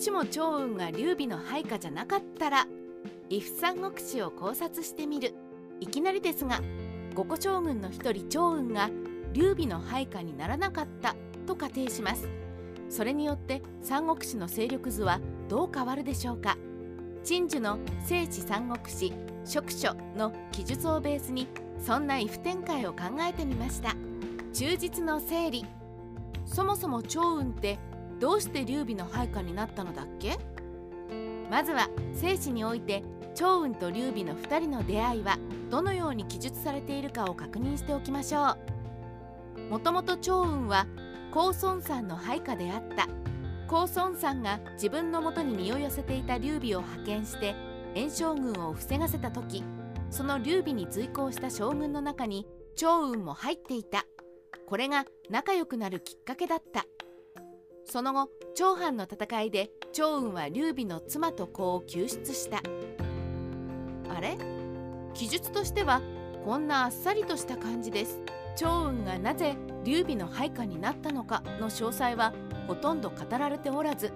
しも趙雲が劉備の配下じゃなかったら伊父三国志を考察してみる。いきなりですが五個将軍の一人趙雲が劉備の配下にならなかったと仮定します。それによって三国志の勢力図はどう変わるでしょうか。陳樹の聖地三国志職書の記述をベースにそんな異不展開を考えてみました。忠実の整理。そもそも趙雲ってどうして劉備の配下になったのだっけ？まずは聖史において趙雲と劉備の2人の出会いはどのように記述されているかを確認しておきましょう。もともと趙雲は高孫さんの配下であった。高孫さんが自分のもとに身を寄せていた劉備を派遣して炎将軍を防がせた時その劉備に随行した将軍の中に趙雲も入っていた。これが仲良くなるきっかけだった。その後長藩の戦いで趙雲は劉備の妻と子を救出した。あれ？記述としてはこんなあっさりとした感じです。趙雲がなぜ劉備の配下になったのか？の詳細はほとんど語られておらず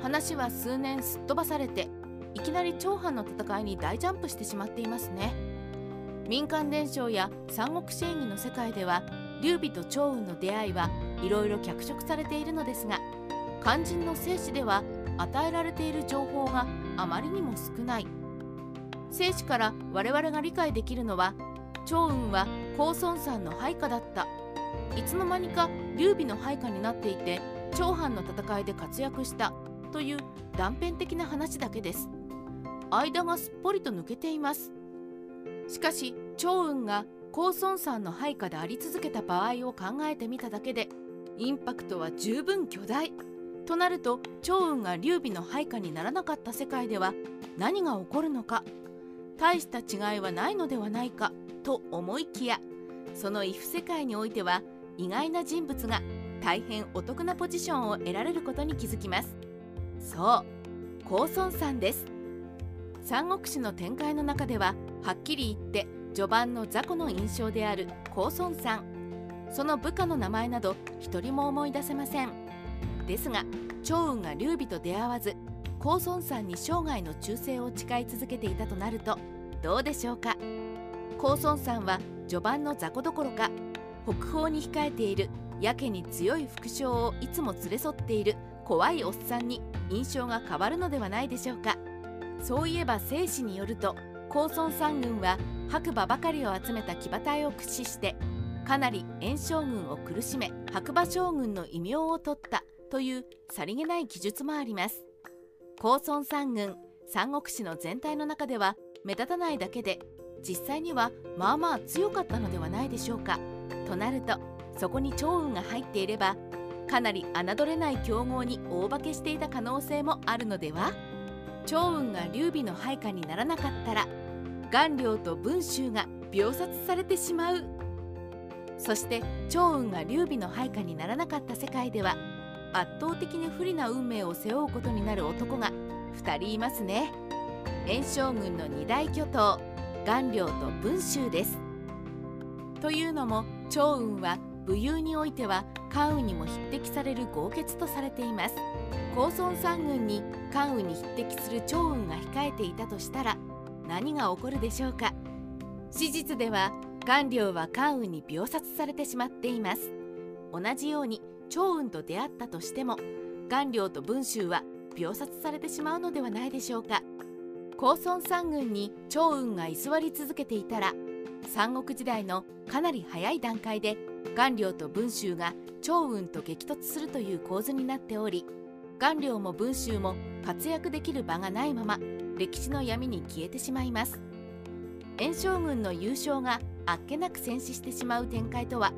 話は数年すっ飛ばされていきなり長藩の戦いに大ジャンプしてしまっていますね。民間伝承や三国志演義の世界では劉備と趙雲の出会いはいろいろ脚色されているのですが肝心の生死では与えられている情報があまりにも少ない。生死から我々が理解できるのは趙雲は高孫さんの配下だった。いつの間にか劉備の配下になっていて長藩の戦いで活躍したという断片的な話だけです。間がすっぽりと抜けています。しかし趙雲が高孫さんの配下であり続けた場合を考えてみただけでインパクトは十分巨大。となると趙雲が劉備の配下にならなかった世界では何が起こるのか大した違いはないのではないかと思いきやその異不世界においては意外な人物が大変お得なポジションを得られることに気づきます。そう高孫さんです。三国志の展開の中でははっきり言って序盤の雑魚の印象である高孫さん。その部下の名前など一人も思い出せません。ですが趙雲が劉備と出会わず高孫さんに生涯の忠誠を誓い続けていたとなるとどうでしょうか？高孫さんは序盤の雑魚どころか北方に控えているやけに強い副将をいつも連れ添っている怖いおっさんに印象が変わるのではないでしょうか？そういえば正史によると高孫三軍は白馬ばかりを集めた騎馬隊を駆使してかなり炎将軍を苦しめ白馬将軍の異名を取ったというさりげない記述もあります。高孫三軍三国志の全体の中では目立たないだけで実際にはまあまあ強かったのではないでしょうか。となるとそこに趙雲が入っていればかなり侮れない強豪に大化けしていた可能性もあるのでは？趙雲が劉備の配下にならなかったら顔料と文集が秒殺されてしまう。そして趙雲が劉備の配下にならなかった世界では圧倒的に不利な運命を背負うことになる男が2人いますね。炎将軍の二大巨頭顔料と文集です。というのも趙雲は武勇においては関羽にも匹敵される豪傑とされています。高孫三軍に関羽に匹敵する趙雲が控えていたとしたら何が起こるでしょうか。史実では顔料は関羽に秒殺されてしまっています。同じように趙雲と出会ったとしても顔料と文集は秒殺されてしまうのではないでしょうか。高孫三軍に趙雲が居座り続けていたら三国時代のかなり早い段階で顔料と文集が趙雲と激突するという構図になっており顔料も文集も活躍できる場がないまま歴史の闇に消えてしまいます。炎将軍の優勝があっけなく戦死してしまう展開とは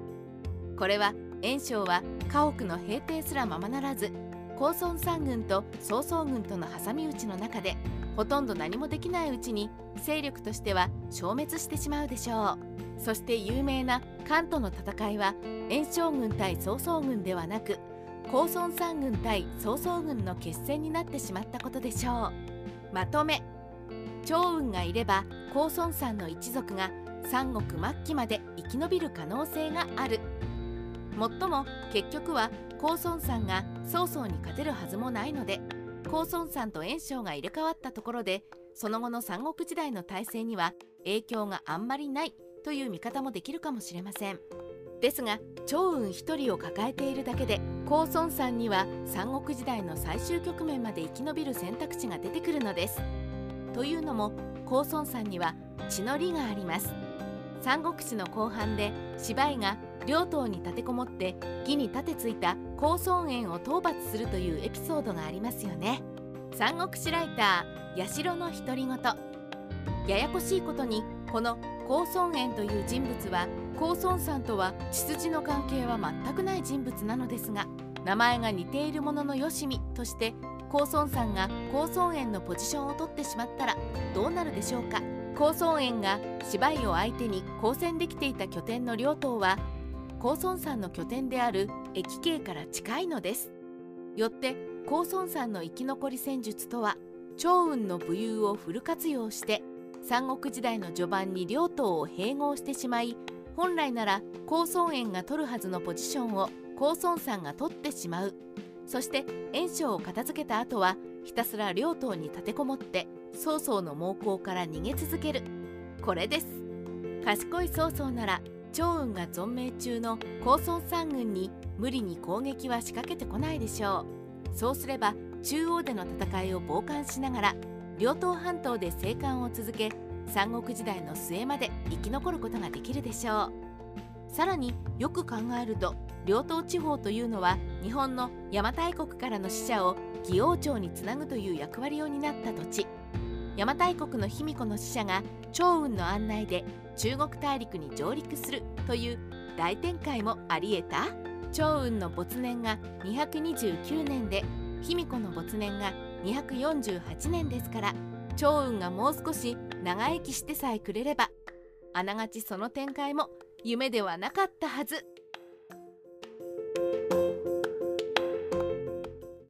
これは炎将は家屋の平定すらままならず高孫三軍と曹操軍との挟み撃ちの中でほとんど何もできないうちに勢力としては消滅してしまうでしょう。そして有名な関東の戦いは炎将軍対曹操軍ではなく高孫三軍対曹操軍の決戦になってしまったことでしょう。まとめ。趙雲がいれば高孫さんの一族が三国末期まで生き延びる可能性がある。もっとも結局は高孫さんが曹操に勝てるはずもないので高孫さんと袁紹が入れ替わったところでその後の三国時代の体制には影響があんまりないという見方もできるかもしれません。ですが趙雲一人を抱えているだけで高孫さんには三国時代の最終局面まで生き延びる選択肢が出てくるのです。というのも高孫さんには血の利があります。三国志の後半で芝居が両党に立てこもって義に立てついた高孫園を討伐するというエピソードがありますよね。三国志ライター八代の独り言。ややこしいことにこの高孫園という人物は高孫さんとは血筋の関係は全くない人物なのですが名前が似ているもののよしみとして高孫さんが高孫園のポジションを取ってしまったらどうなるでしょうか。高孫園が芝居を相手に交戦できていた拠点の両党は高孫山の拠点である駅系から近いのです。よって高孫山の生き残り戦術とは趙雲の武勇をフル活用して三国時代の序盤に両党を併合してしまい本来なら高孫園が取るはずのポジションを高孫山が取ってしまう。そして袁紹を片付けた後はひたすら両党に立てこもって曹操の猛攻から逃げ続ける。これです。賢い曹操なら趙雲が存命中の高孫山軍に無理に攻撃は仕掛けてこないでしょう。そうすれば中央での戦いを傍観しながら両党半島で生還を続け三国時代の末まで生き残ることができるでしょう。さらによく考えると両党地方というのは日本の邪馬台国からの使者を義王朝につなぐという役割を担った土地。邪馬台国の卑弥呼の使者が趙雲の案内で中国大陸に上陸するという大展開もありえた？趙雲の没年が229年で卑弥呼の没年が248年ですから趙雲がもう少し長生きしてさえくれればあながちその展開も夢ではなかったはず。